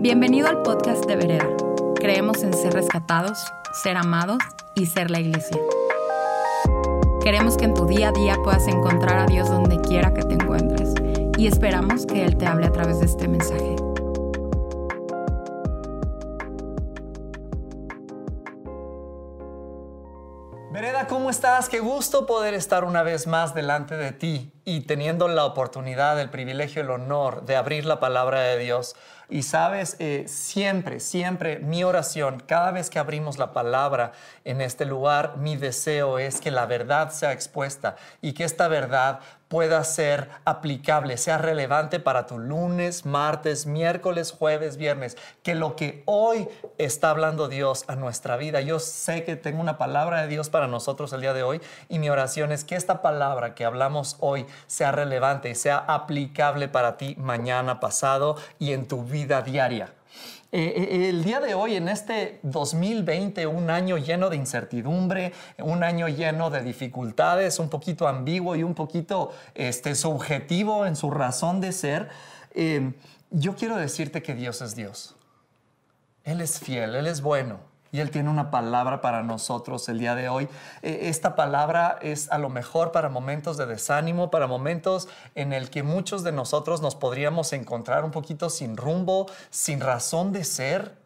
Bienvenido al podcast de Vereda. Creemos en ser rescatados, ser amados y ser la iglesia. Queremos que en tu día a día puedas encontrar a Dios donde quiera que te encuentres y esperamos que Él te hable a través de este mensaje. Vereda, ¿cómo estás? Qué gusto poder estar una vez más delante de ti y teniendo la oportunidad, el privilegio, el honor de abrir la palabra de Dios. Y sabes, eh, siempre, siempre mi oración, cada vez que abrimos la palabra en este lugar, mi deseo es que la verdad sea expuesta y que esta verdad pueda ser aplicable, sea relevante para tu lunes, martes, miércoles, jueves, viernes, que lo que hoy está hablando Dios a nuestra vida, yo sé que tengo una palabra de Dios para nosotros el día de hoy y mi oración es que esta palabra que hablamos hoy sea relevante y sea aplicable para ti mañana, pasado y en tu vida diaria. Eh, eh, el día de hoy, en este 2020, un año lleno de incertidumbre, un año lleno de dificultades, un poquito ambiguo y un poquito este, subjetivo en su razón de ser, eh, yo quiero decirte que Dios es Dios. Él es fiel, Él es bueno. Y Él tiene una palabra para nosotros el día de hoy. Eh, esta palabra es a lo mejor para momentos de desánimo, para momentos en el que muchos de nosotros nos podríamos encontrar un poquito sin rumbo, sin razón de ser.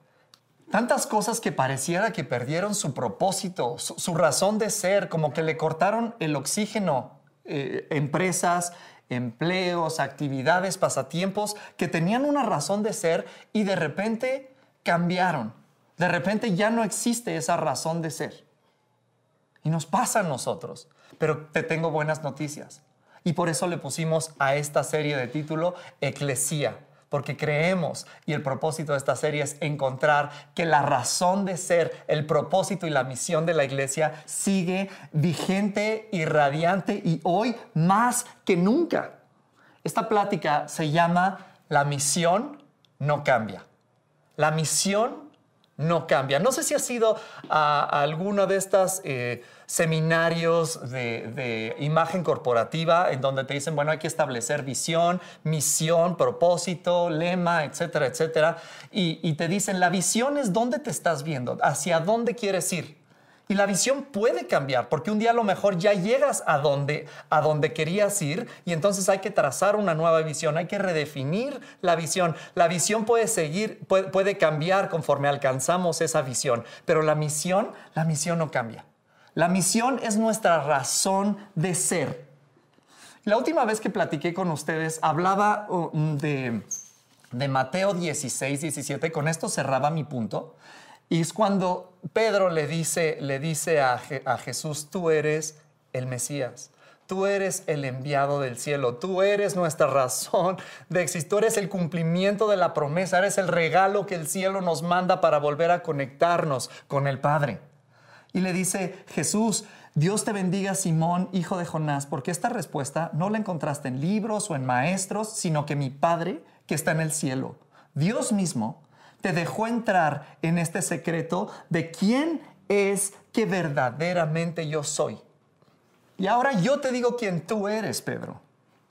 Tantas cosas que pareciera que perdieron su propósito, su, razón de ser, como que le cortaron el oxígeno. Eh, empresas, empleos, actividades, pasatiempos que tenían una razón de ser y de repente cambiaron de repente ya no existe esa razón de ser. Y nos pasa a nosotros. Pero te tengo buenas noticias. Y por eso le pusimos a esta serie de título Eclesía, porque creemos y el propósito de esta serie es encontrar que la razón de ser, el propósito y la misión de la iglesia sigue vigente y radiante y hoy más que nunca. Esta plática se llama La misión no cambia. La misión no cambia. No sé si ha sido a, alguno de estos eh, seminarios de, imagen corporativa en donde te dicen, bueno, hay que establecer visión, misión, propósito, lema, etcétera, etcétera. y te dicen, la visión es dónde te estás viendo, hacia dónde quieres ir. Y la visión puede cambiar, porque un día a lo mejor ya llegas a donde, a donde querías ir y entonces hay que trazar una nueva visión, hay que redefinir la visión. La visión puede seguir, puede, puede cambiar conforme alcanzamos esa visión, pero la misión, la misión no cambia. La misión es nuestra razón de ser. La última vez que platiqué con ustedes hablaba um, de, de Mateo 16, 17, con esto cerraba mi punto. Y es cuando Pedro le dice, le dice a, a Jesús, tú eres el Mesías. Tú eres el enviado del cielo, tú eres nuestra razón de existir, tú eres el cumplimiento de la promesa, eres el regalo que el cielo nos manda para volver a conectarnos con el Padre. Y le dice Jesús, Dios te bendiga Simón, hijo de Jonás, porque esta respuesta no la encontraste en libros o en maestros, sino que mi Padre que está en el cielo, Dios mismo, te dejó entrar en este secreto de quién es que verdaderamente yo soy. Y ahora yo te digo quién tú eres, Pedro.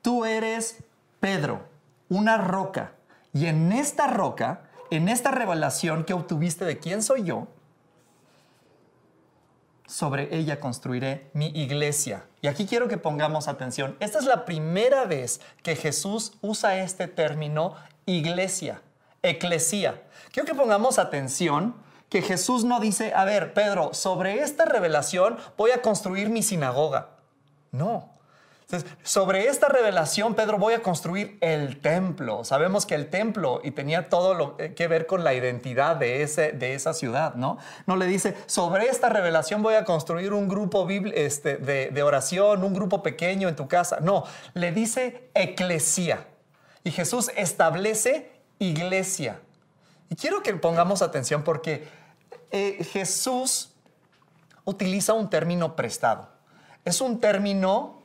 Tú eres Pedro, una roca. Y en esta roca, en esta revelación que obtuviste de quién soy yo, sobre ella construiré mi iglesia. Y aquí quiero que pongamos atención. Esta es la primera vez que Jesús usa este término iglesia, eclesía. Quiero que pongamos atención que Jesús no dice, a ver, Pedro, sobre esta revelación voy a construir mi sinagoga. No. sobre esta revelación, Pedro, voy a construir el templo. Sabemos que el templo y tenía todo lo que ver con la identidad de, ese, de esa ciudad, ¿no? No le dice, sobre esta revelación voy a construir un grupo este, de, de oración, un grupo pequeño en tu casa. No, le dice eclesía. Y Jesús establece iglesia. Y quiero que pongamos atención porque eh, Jesús utiliza un término prestado. Es un término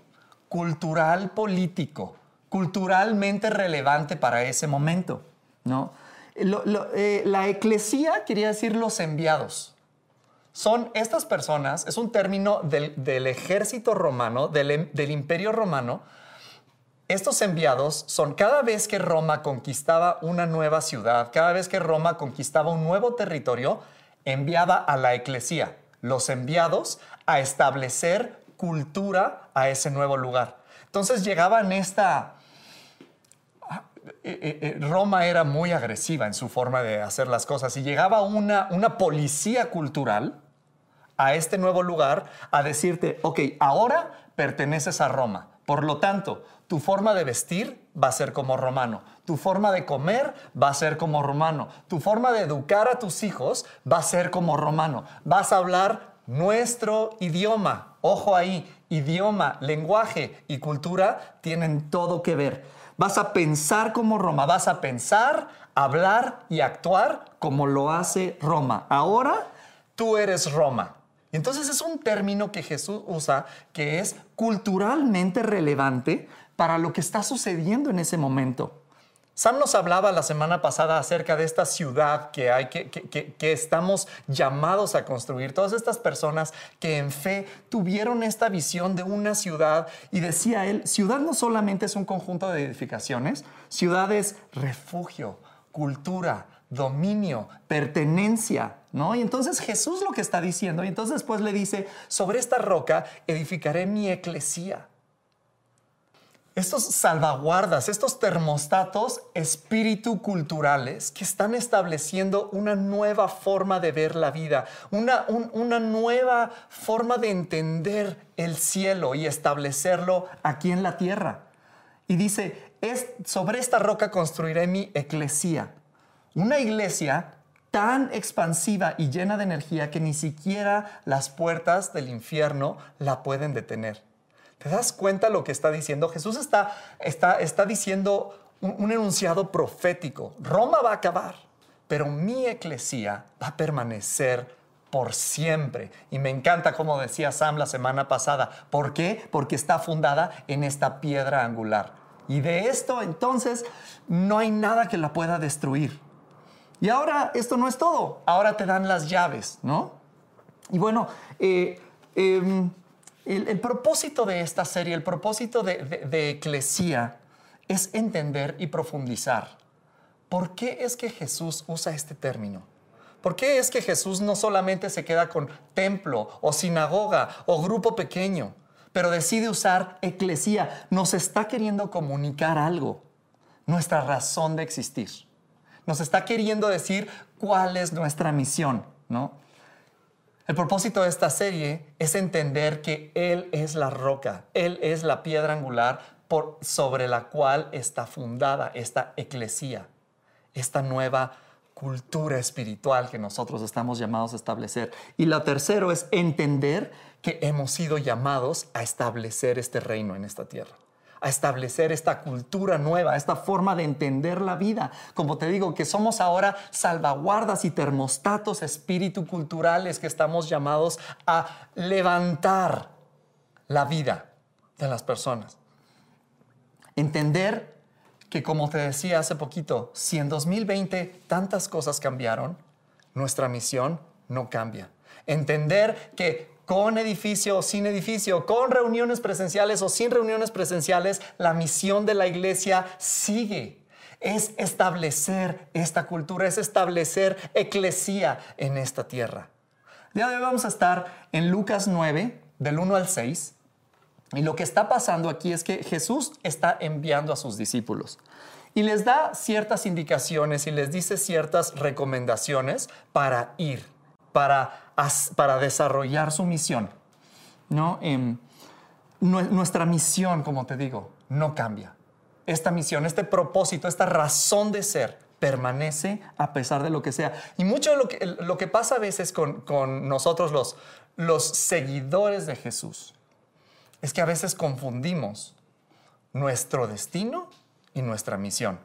cultural político, culturalmente relevante para ese momento. ¿no? Eh, la eclesía quería decir los enviados. Son estas personas, es un término del, ejército romano, del, del imperio romano, estos enviados son cada vez que Roma conquistaba una nueva ciudad, cada vez que Roma conquistaba un nuevo territorio, enviaba a la eclesía, los enviados, a establecer cultura a ese nuevo lugar. Entonces llegaban esta... Eh, eh, eh, Roma era muy agresiva en su forma de hacer las cosas y llegaba una, una policía cultural a este nuevo lugar a decirte, ok, ahora perteneces a Roma. Por lo tanto, tu forma de vestir va a ser como romano, tu forma de comer va a ser como romano, tu forma de educar a tus hijos va a ser como romano. Vas a hablar nuestro idioma. Ojo ahí, idioma, lenguaje y cultura tienen todo que ver. Vas a pensar como Roma, vas a pensar, hablar y actuar como lo hace Roma. Ahora tú eres Roma. Entonces es un término que Jesús usa que es culturalmente relevante para lo que está sucediendo en ese momento. Sam nos hablaba la semana pasada acerca de esta ciudad que, hay, que, que, estamos llamados a construir. Todas estas personas que en fe tuvieron esta visión de una ciudad y decía él, ciudad no solamente es un conjunto de edificaciones, ciudad es refugio, cultura, dominio, pertenencia, ¿no? Y entonces Jesús lo que está diciendo, y entonces después le dice, sobre esta roca edificaré mi eclesía. Estos salvaguardas, estos termostatos espíritu culturales que están estableciendo una nueva forma de ver la vida, una, una nueva forma de entender el cielo y establecerlo aquí en la tierra. Y dice, sobre esta roca construiré mi eclesía. Una iglesia tan expansiva y llena de energía que ni siquiera las puertas del infierno la pueden detener. ¿Te das cuenta lo que está diciendo? Jesús está, está, está diciendo un, un enunciado profético. Roma va a acabar, pero mi eclesía va a permanecer por siempre. Y me encanta como decía Sam la semana pasada. ¿Por qué? Porque está fundada en esta piedra angular. Y de esto entonces no hay nada que la pueda destruir. Y ahora esto no es todo, ahora te dan las llaves, ¿no? Y bueno, eh, em, el, propósito de esta serie, el propósito de, de Eclesía es entender y profundizar. ¿Por qué es que Jesús usa este término? ¿Por qué es que Jesús no solamente se queda con templo o sinagoga o grupo pequeño, pero decide usar eclesía? Nos está queriendo comunicar algo, nuestra razón de existir nos está queriendo decir cuál es nuestra misión, ¿no? El propósito de esta serie es entender que Él es la roca, Él es la piedra angular sobre la cual está fundada esta eclesía, esta nueva cultura espiritual que nosotros estamos llamados a establecer. Y lo tercero es entender que hemos sido llamados a establecer este reino en esta tierra a establecer esta cultura nueva, esta forma de entender la vida. Como te digo, que somos ahora salvaguardas y termostatos espíritu culturales que estamos llamados a levantar la vida de las personas. Entender que, como te decía hace poquito, si en 2020 tantas cosas cambiaron, nuestra misión no cambia. Entender que con edificio o sin edificio, con reuniones presenciales o sin reuniones presenciales, la misión de la iglesia sigue. Es establecer esta cultura, es establecer eclesía en esta tierra. Ya hoy vamos a estar en Lucas 9, del 1 al 6. Y lo que está pasando aquí es que Jesús está enviando a sus discípulos y les da ciertas indicaciones y les dice ciertas recomendaciones para ir, para para desarrollar su misión. ¿no? Em, nuestra misión, como te digo, no cambia. Esta misión, este propósito, esta razón de ser permanece a pesar de lo que sea. Y mucho de lo que, pasa a veces con, nosotros los seguidores de Jesús es que a veces confundimos nuestro destino y nuestra misión.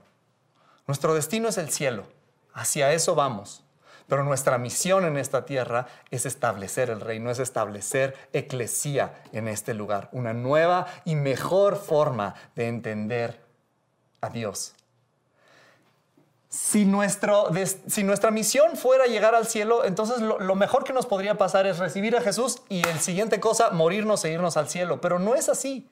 Nuestro destino es el cielo, hacia eso vamos. Pero nuestra misión en esta tierra es establecer el reino, es establecer eclesía en este lugar, una nueva y mejor forma de entender a Dios. Si, nuestra misión fuera llegar al cielo, entonces lo, mejor que nos podría pasar es recibir a Jesús y en siguiente cosa morirnos e irnos al cielo. Pero no es así.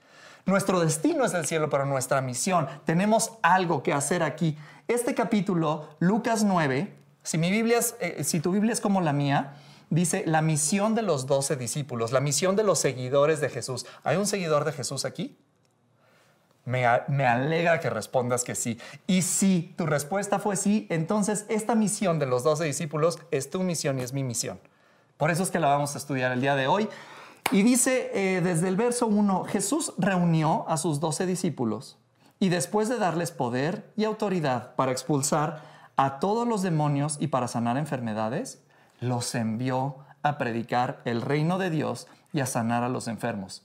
Nuestro destino es el cielo, pero nuestra misión, tenemos algo que hacer aquí. Este capítulo, Lucas 9, si, mi Biblia eh, si tu Biblia es como la mía, dice la misión de los doce discípulos, la misión de los seguidores de Jesús. ¿Hay un seguidor de Jesús aquí? Me, me, alegra que respondas que sí. Y si tu respuesta fue sí, entonces esta misión de los doce discípulos es tu misión y es mi misión. Por eso es que la vamos a estudiar el día de hoy. Y dice eh, desde el verso 1, Jesús reunió a sus doce discípulos y después de darles poder y autoridad para expulsar a todos los demonios y para sanar enfermedades, los envió a predicar el reino de Dios y a sanar a los enfermos.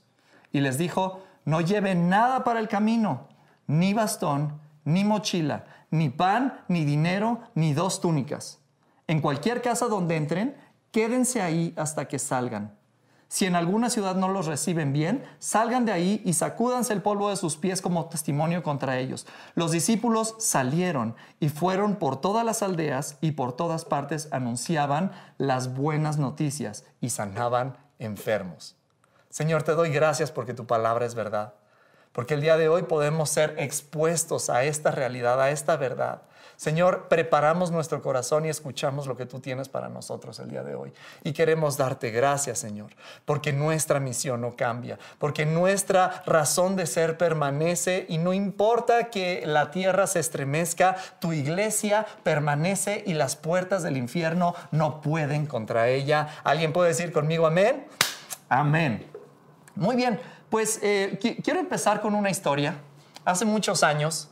Y les dijo, no lleven nada para el camino, ni bastón, ni mochila, ni pan, ni dinero, ni dos túnicas. En cualquier casa donde entren, quédense ahí hasta que salgan. Si en alguna ciudad no los reciben bien, salgan de ahí y sacúdanse el polvo de sus pies como testimonio contra ellos. Los discípulos salieron y fueron por todas las aldeas y por todas partes anunciaban las buenas noticias y sanaban enfermos. Señor, te doy gracias porque tu palabra es verdad, porque el día de hoy podemos ser expuestos a esta realidad, a esta verdad. Señor, preparamos nuestro corazón y escuchamos lo que tú tienes para nosotros el día de hoy. Y queremos darte gracias, Señor, porque nuestra misión no cambia, porque nuestra razón de ser permanece y no importa que la tierra se estremezca, tu iglesia permanece y las puertas del infierno no pueden contra ella. ¿Alguien puede decir conmigo amén? Amén. Muy bien, pues eh, quiero empezar con una historia. Hace muchos años,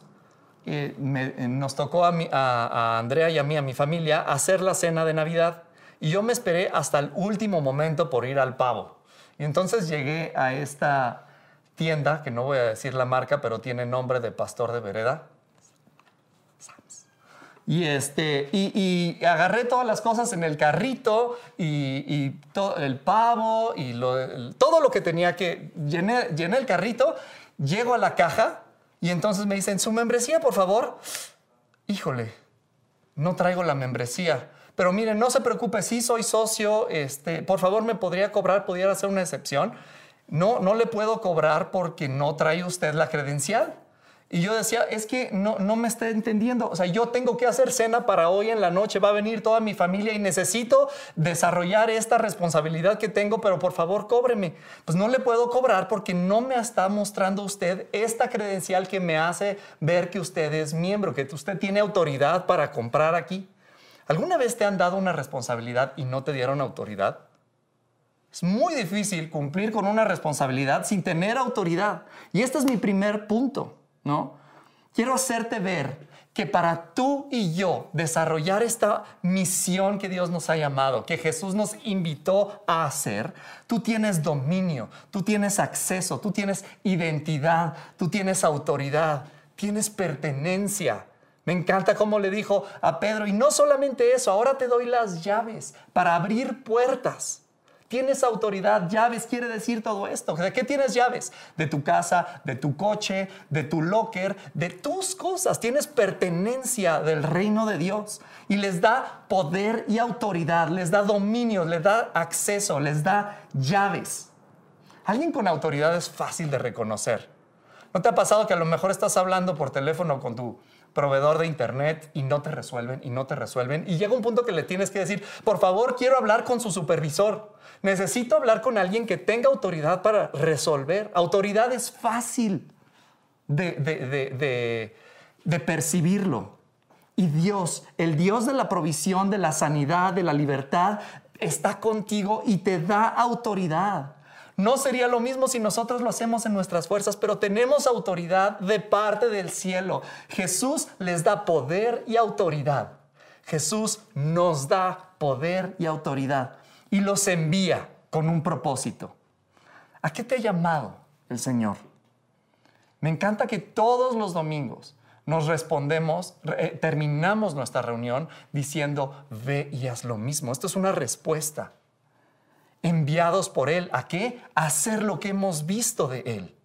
eh, nos tocó a, a, Andrea y a mí, a mi familia, hacer la cena de Navidad. Y yo me esperé hasta el último momento por ir al pavo. Y entonces llegué a esta tienda, que no voy a decir la marca, pero tiene nombre de pastor de vereda. Y, este, y, agarré todas las cosas en el carrito y, todo, el pavo y todo lo que tenía que... Llené, llené el carrito, llego a la caja y entonces me dicen, su membresía, por favor. Híjole, no traigo la membresía. Pero miren, no se preocupe, sí soy socio, este, por favor me podría cobrar, pudiera hacer una excepción. No, no le puedo cobrar porque no trae usted la credencial. Y yo decía, es que no, no me está entendiendo. O sea, yo tengo que hacer cena para hoy en la noche, va a venir toda mi familia y necesito desarrollar esta responsabilidad que tengo, pero por favor cóbreme. Pues no le puedo cobrar porque no me está mostrando usted esta credencial que me hace ver que usted es miembro, que usted tiene autoridad para comprar aquí. ¿Alguna vez te han dado una responsabilidad y no te dieron autoridad? Es muy difícil cumplir con una responsabilidad sin tener autoridad. Y este es mi primer punto. ¿No? Quiero hacerte ver que para tú y yo desarrollar esta misión que Dios nos ha llamado, que Jesús nos invitó a hacer, tú tienes dominio, tú tienes acceso, tú tienes identidad, tú tienes autoridad, tienes pertenencia. Me encanta cómo le dijo a Pedro, y no solamente eso, ahora te doy las llaves para abrir puertas. Tienes autoridad, llaves quiere decir todo esto. ¿De qué tienes llaves? De tu casa, de tu coche, de tu locker, de tus cosas. Tienes pertenencia del reino de Dios y les da poder y autoridad, les da dominio, les da acceso, les da llaves. Alguien con autoridad es fácil de reconocer. ¿No te ha pasado que a lo mejor estás hablando por teléfono con tu proveedor de internet y no te resuelven y no te resuelven? Y llega un punto que le tienes que decir, por favor, quiero hablar con su supervisor. Necesito hablar con alguien que tenga autoridad para resolver. Autoridad es fácil de, percibirlo. Y Dios, el Dios de la provisión, de la sanidad, de la libertad, está contigo y te da autoridad. No sería lo mismo si nosotros lo hacemos en nuestras fuerzas, pero tenemos autoridad de parte del cielo. Jesús les da poder y autoridad. Jesús nos da poder y autoridad y los envía con un propósito. ¿A qué te ha llamado el Señor? Me encanta que todos los domingos nos respondemos, eh, terminamos nuestra reunión diciendo, ve y haz lo mismo. Esto es una respuesta. Enviados por Él, ¿a qué? A hacer lo que hemos visto de Él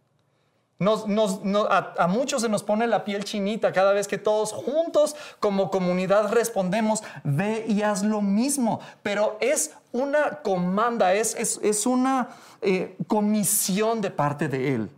a, muchos se nos pone la piel chinita cada vez que todos juntos como comunidad respondemos, ve y haz lo mismo. Pero es una comanda, es, es, una eh, comisión de parte de Él.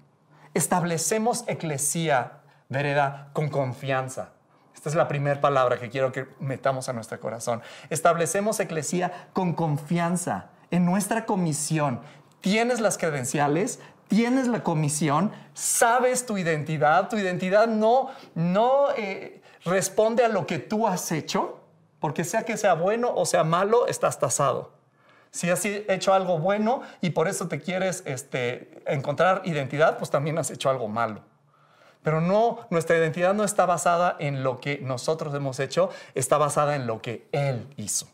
Establecemos eclesía, vereda, con confianza. Esta es la primera palabra que quiero que metamos a nuestro corazón. Establecemos eclesía con confianza en nuestra comisión. Tienes las credenciales, tienes la comisión, sabes tu identidad. Tu identidad no, no eh, responde a lo que tú has hecho, porque sea que sea bueno o sea malo, estás tasado. Si has hecho algo bueno y por eso te quieres este, encontrar identidad, pues también has hecho algo malo. Pero no, nuestra identidad no está basada en lo que nosotros hemos hecho, está basada en lo que Él hizo.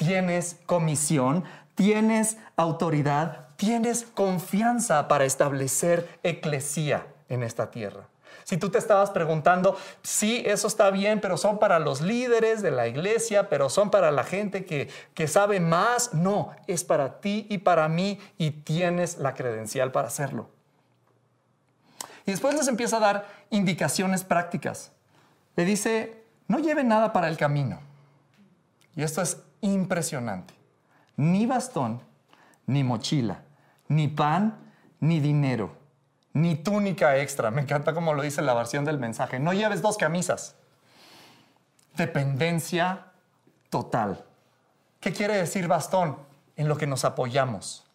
Tienes comisión, tienes autoridad, tienes confianza para establecer eclesía en esta tierra. Si tú te estabas preguntando, sí, eso está bien, pero son para los líderes de la iglesia, pero son para la gente que, que sabe más, no, es para ti y para mí y tienes la credencial para hacerlo. Y después les empieza a dar indicaciones prácticas. Le dice, no lleve nada para el camino. Y esto es impresionante. Ni bastón, ni mochila, ni pan, ni dinero, ni túnica extra. Me encanta como lo dice la versión del mensaje. No lleves dos camisas. Dependencia total. ¿Qué quiere decir bastón? En lo que nos apoyamos.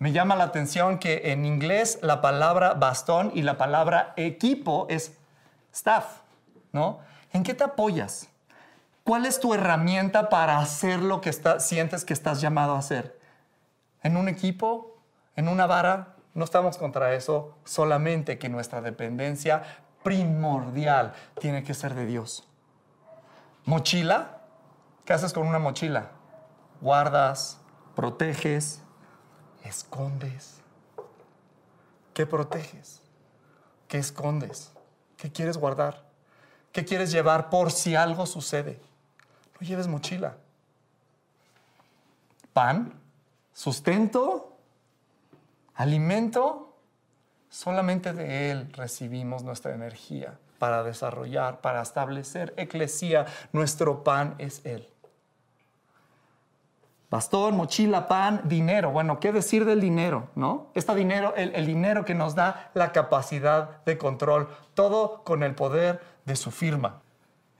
Me llama la atención que en inglés la palabra bastón y la palabra equipo es staff, ¿no? ¿En qué te apoyas? ¿Cuál es tu herramienta para hacer lo que sientes que estás llamado a hacer? ¿En un equipo? ¿En una vara? No estamos contra eso, solamente que nuestra dependencia primordial tiene que ser de Dios. ¿Mochila? ¿Qué haces con una mochila? Guardas, proteges, escondes? ¿Qué proteges? ¿Qué escondes? ¿Qué quieres guardar? ¿Qué quieres llevar por si algo sucede? No lleves mochila. Pan, sustento, alimento, solamente de Él recibimos nuestra energía para desarrollar, para establecer eclesía. Nuestro pan es Él. Bastón, mochila, pan, dinero. Bueno, ¿qué decir del dinero? ¿No? Este dinero, el, dinero que nos da la capacidad de control, todo con el poder de su firma.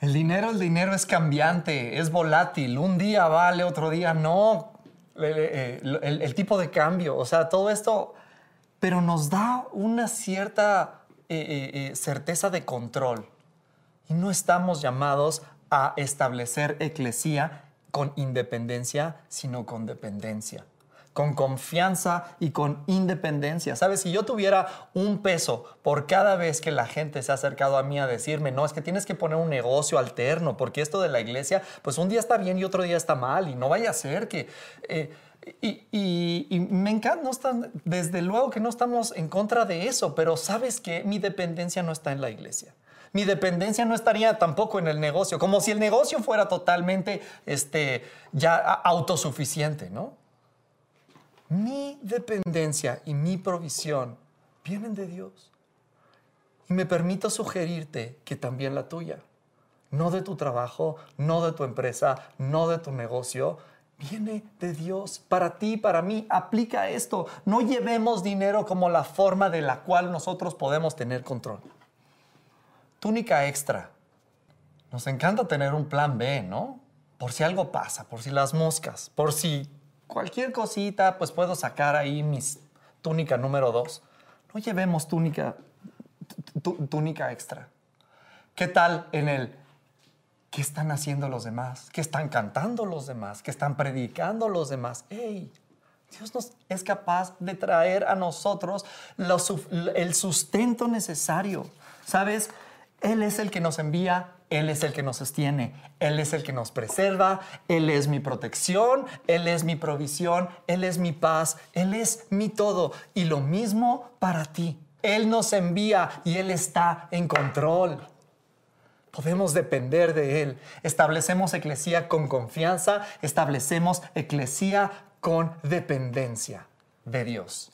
El dinero, el dinero es cambiante, es volátil. Un día vale, otro día no. El, el tipo de cambio, o sea, todo esto, pero nos da una cierta eh, eh, eh, certeza de control. Y no estamos llamados a establecer eclesía con independencia, sino con dependencia, con confianza y con independencia. Sabes, si yo tuviera un peso por cada vez que la gente se ha acercado a mí a decirme, no, es que tienes que poner un negocio alterno, porque esto de la iglesia, pues un día está bien y otro día está mal, y no vaya a ser que... Eh, y, me encanta, no están, desde luego que no estamos en contra de eso, pero sabes que mi dependencia no está en la iglesia mi dependencia no estaría tampoco en el negocio, como si el negocio fuera totalmente este, ya autosuficiente, ¿no? Mi dependencia y mi provisión vienen de Dios. Y me permito sugerirte que también la tuya, no de tu trabajo, no de tu empresa, no de tu negocio, viene de Dios para ti, para mí. Aplica esto. No llevemos dinero como la forma de la cual nosotros podemos tener control túnica extra. Nos encanta tener un plan B, ¿no? Por si algo pasa, por si las moscas, por si cualquier cosita, pues puedo sacar ahí mis túnica número dos. No llevemos túnica, túnica extra. ¿Qué tal en el qué están haciendo los demás? ¿Qué están cantando los demás? ¿Qué están predicando los demás? ¡Ey! Dios nos es capaz de traer a nosotros el sustento necesario. ¿Sabes? Él es el que nos envía, Él es el que nos sostiene, Él es el que nos preserva, Él es mi protección, Él es mi provisión, Él es mi paz, Él es mi todo. Y lo mismo para ti. Él nos envía y Él está en control. Podemos depender de Él. Establecemos eclesía con confianza, establecemos eclesía con dependencia de Dios.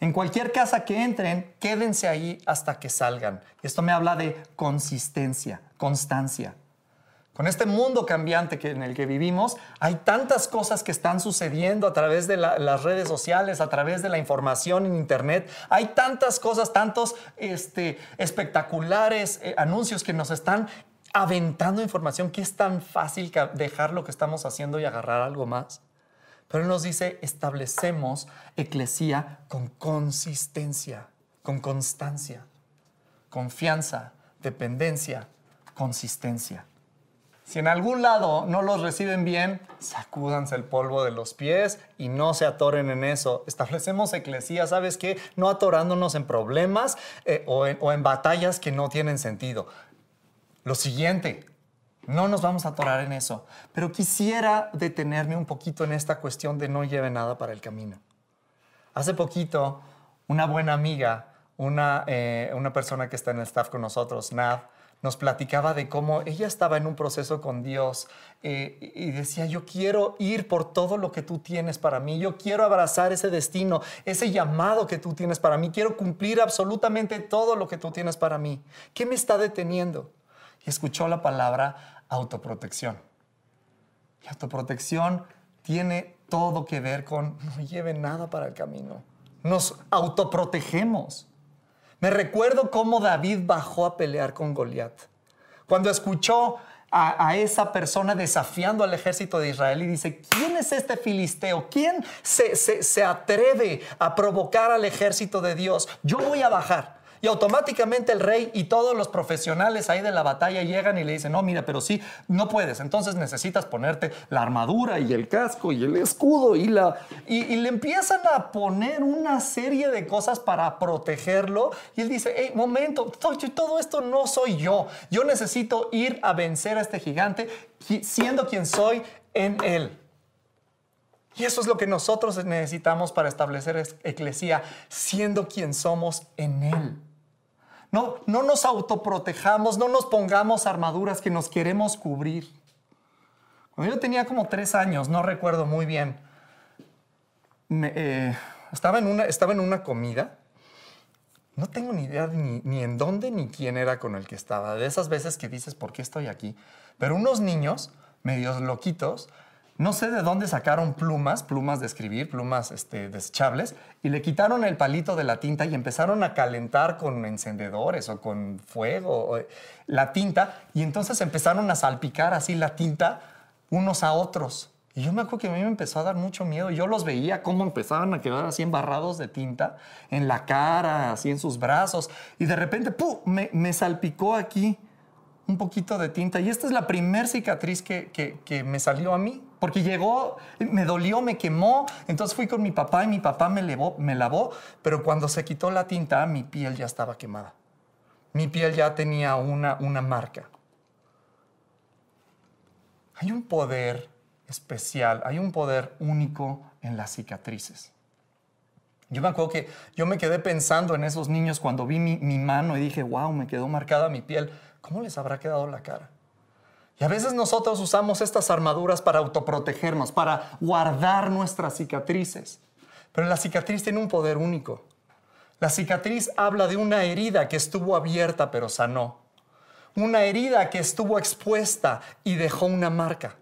En cualquier casa que entren, quédense ahí hasta que salgan. Esto me habla de consistencia, constancia. Con este mundo cambiante que, en el que vivimos, hay tantas cosas que están sucediendo a través de las redes sociales, a través de la información en Internet. Hay tantas cosas, tantos este, espectaculares eh, anuncios que nos están aventando información que es tan fácil dejar lo que estamos haciendo y agarrar algo más. Pero Él nos dice, establecemos eclesía con consistencia, con constancia, confianza, dependencia, consistencia. Si en algún lado no los reciben bien, sacúdanse el polvo de los pies y no se atoren en eso. Establecemos eclesía, ¿sabes qué? No atorándonos en problemas eh, o, en, batallas que no tienen sentido. Lo siguiente, no nos vamos a atorar en eso. Pero quisiera detenerme un poquito en esta cuestión de no lleve nada para el camino. Hace poquito, una buena amiga, una, eh, una persona que está en el staff con nosotros, Nav, nos platicaba de cómo ella estaba en un proceso con Dios eh, y decía, yo quiero ir por todo lo que tú tienes para mí, yo quiero abrazar ese destino, ese llamado que tú tienes para mí, quiero cumplir absolutamente todo lo que tú tienes para mí. ¿Qué me está deteniendo? Y escuchó la palabra autoprotección. Y autoprotección tiene todo que ver con no lleve nada para el camino. Nos autoprotegemos. Me recuerdo cómo David bajó a pelear con Goliat. Cuando escuchó a, esa persona desafiando al ejército de Israel y dice, ¿quién es este filisteo? ¿Quién se, se atreve a provocar al ejército de Dios? Yo voy a bajar. Y automáticamente el rey y todos los profesionales ahí de la batalla llegan y le dicen, no, mira, pero sí, no puedes. Entonces necesitas ponerte la armadura y el casco y el escudo y la... Y, le empiezan a poner una serie de cosas para protegerlo. Y él dice, hey, momento, todo esto no soy yo. Yo necesito ir a vencer a este gigante siendo quien soy en él. Y eso es lo que nosotros necesitamos para establecer eclesía, siendo quien somos en Él. No, no nos autoprotejamos, no nos pongamos armaduras que nos queremos cubrir. Cuando yo tenía como tres años, no recuerdo muy bien, eh, estaba, en una, estaba en una comida. No tengo ni idea ni, ni en dónde ni quién era con el que estaba. De esas veces que dices, ¿por qué estoy aquí? Pero unos niños, medios loquitos, no sé de dónde sacaron plumas, plumas de escribir, plumas este, desechables, y le quitaron el palito de la tinta y empezaron a calentar con encendedores o con fuego la tinta, y entonces empezaron a salpicar así la tinta unos a otros. Y yo me acuerdo que a mí me empezó a dar mucho miedo. Yo los veía cómo empezaban a quedar así embarrados de tinta en la cara, así en sus brazos. Y de repente, ¡pum!, me, me salpicó aquí un poquito de tinta. Y esta es la primer cicatriz que, que, me salió a mí, porque llegó, me dolió, me quemó. Entonces fui con mi papá y mi papá me, me lavó, pero cuando se quitó la tinta, mi piel ya estaba quemada. Mi piel ya tenía una, una marca. Hay un poder especial, hay un poder único en las cicatrices. Yo me acuerdo que yo me quedé pensando en esos niños cuando vi mi, mi mano y dije, wow, me quedó marcada mi piel. ¿cómo les habrá quedado la cara? Y a veces nosotros usamos estas armaduras para autoprotegernos, para guardar nuestras cicatrices. Pero la cicatriz tiene un poder único. La cicatriz habla de una herida que estuvo abierta pero sanó. Una herida que estuvo expuesta y dejó una marca.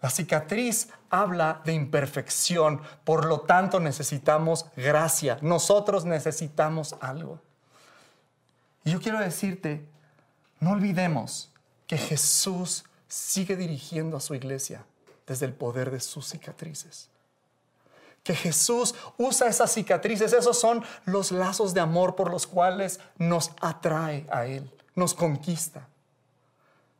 La cicatriz habla de imperfección, por lo tanto necesitamos gracia. Nosotros necesitamos algo. Y yo quiero decirte, no olvidemos que Jesús sigue dirigiendo a su iglesia desde el poder de sus cicatrices. Que Jesús usa esas cicatrices, esos son los lazos de amor por los cuales nos atrae a Él, nos conquista.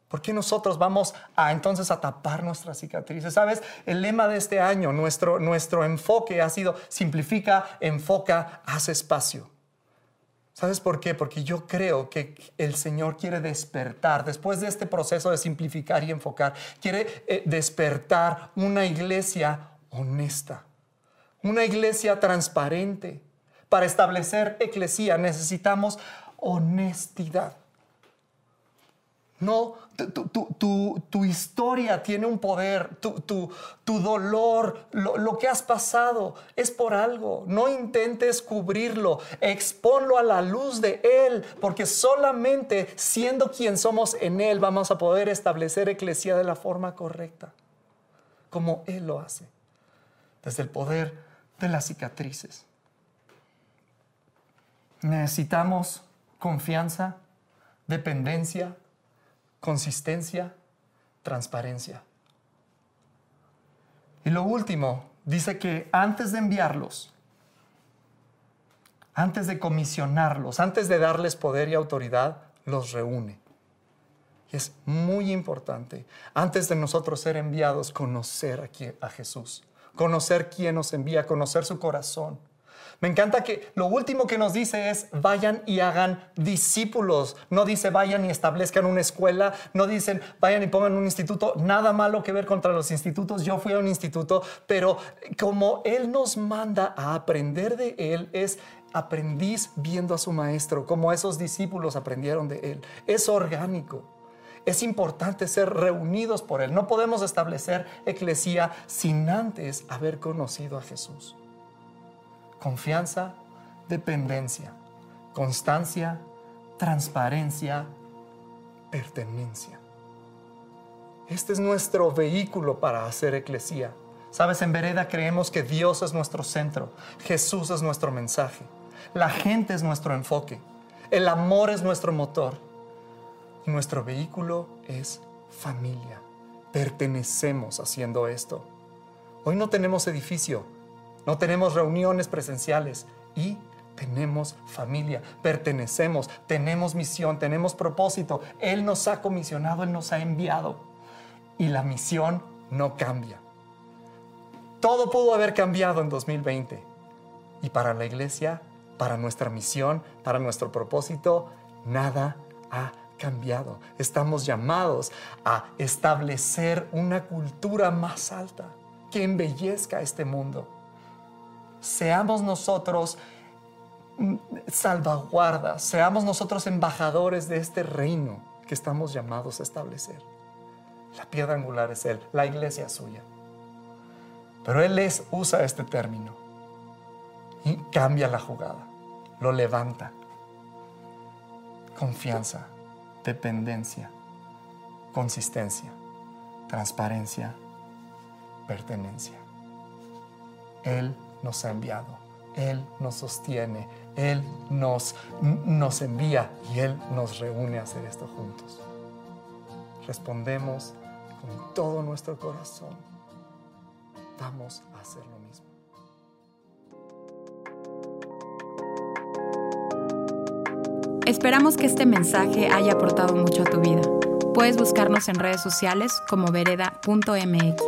¿Por qué nosotros vamos a entonces a tapar nuestras cicatrices? Sabes, el lema de este año, nuestro, nuestro enfoque ha sido simplifica, enfoca, hace espacio. ¿Sabes por qué? Porque yo creo que el Señor quiere despertar, después de este proceso de simplificar y enfocar, quiere eh, despertar una iglesia honesta, una iglesia transparente. Para establecer eclesía necesitamos honestidad. No, tu, historia tiene un poder, tu, dolor, lo, que has pasado es por algo. No intentes cubrirlo, expónlo a la luz de Él, porque solamente siendo quien somos en Él vamos a poder establecer eclesía de la forma correcta, como Él lo hace, desde el poder de las cicatrices. Necesitamos confianza, dependencia, consistencia, transparencia. Y lo último, dice que antes de enviarlos, antes de comisionarlos, antes de darles poder y autoridad, los reúne. Y es muy importante, antes de nosotros ser enviados, conocer a Jesús, conocer quién nos envía, conocer su corazón. Me encanta que lo último que nos dice es vayan y hagan discípulos. No dice vayan y establezcan una escuela, no dicen vayan y pongan un instituto. Nada malo que ver contra los institutos. Yo fui a un instituto, pero como Él nos manda a aprender de Él es aprendiz viendo a su maestro, como esos discípulos aprendieron de Él. Es orgánico. Es importante ser reunidos por Él. No podemos establecer eclesía sin antes haber conocido a Jesús confianza, dependencia, constancia, transparencia, pertenencia. Este es nuestro vehículo para hacer eclesía. Sabes, en Vereda creemos que Dios es nuestro centro, Jesús es nuestro mensaje, la gente es nuestro enfoque, el amor es nuestro motor y nuestro vehículo es familia. Pertenecemos haciendo esto. Hoy no tenemos edificio, no tenemos reuniones presenciales y tenemos familia, pertenecemos, tenemos misión, tenemos propósito. Él nos ha comisionado, Él nos ha enviado y la misión no cambia. Todo pudo haber cambiado en 2020 y para la iglesia, para nuestra misión, para nuestro propósito, nada ha cambiado. Estamos llamados a establecer una cultura más alta que embellezca este mundo seamos nosotros mm, salvaguardas, seamos nosotros embajadores de este reino que estamos llamados a establecer. La piedra angular es Él, la iglesia es suya. Pero Él les usa este término y cambia la jugada, lo levanta. Confianza, dependencia, consistencia, transparencia, pertenencia. Él nos ha enviado. Él nos sostiene, Él nos, nos envía y Él nos reúne a hacer esto juntos. Respondemos con todo nuestro corazón. Vamos a hacer lo mismo. Esperamos que este mensaje haya aportado mucho a tu vida. Puedes buscarnos en redes sociales como vereda.mx.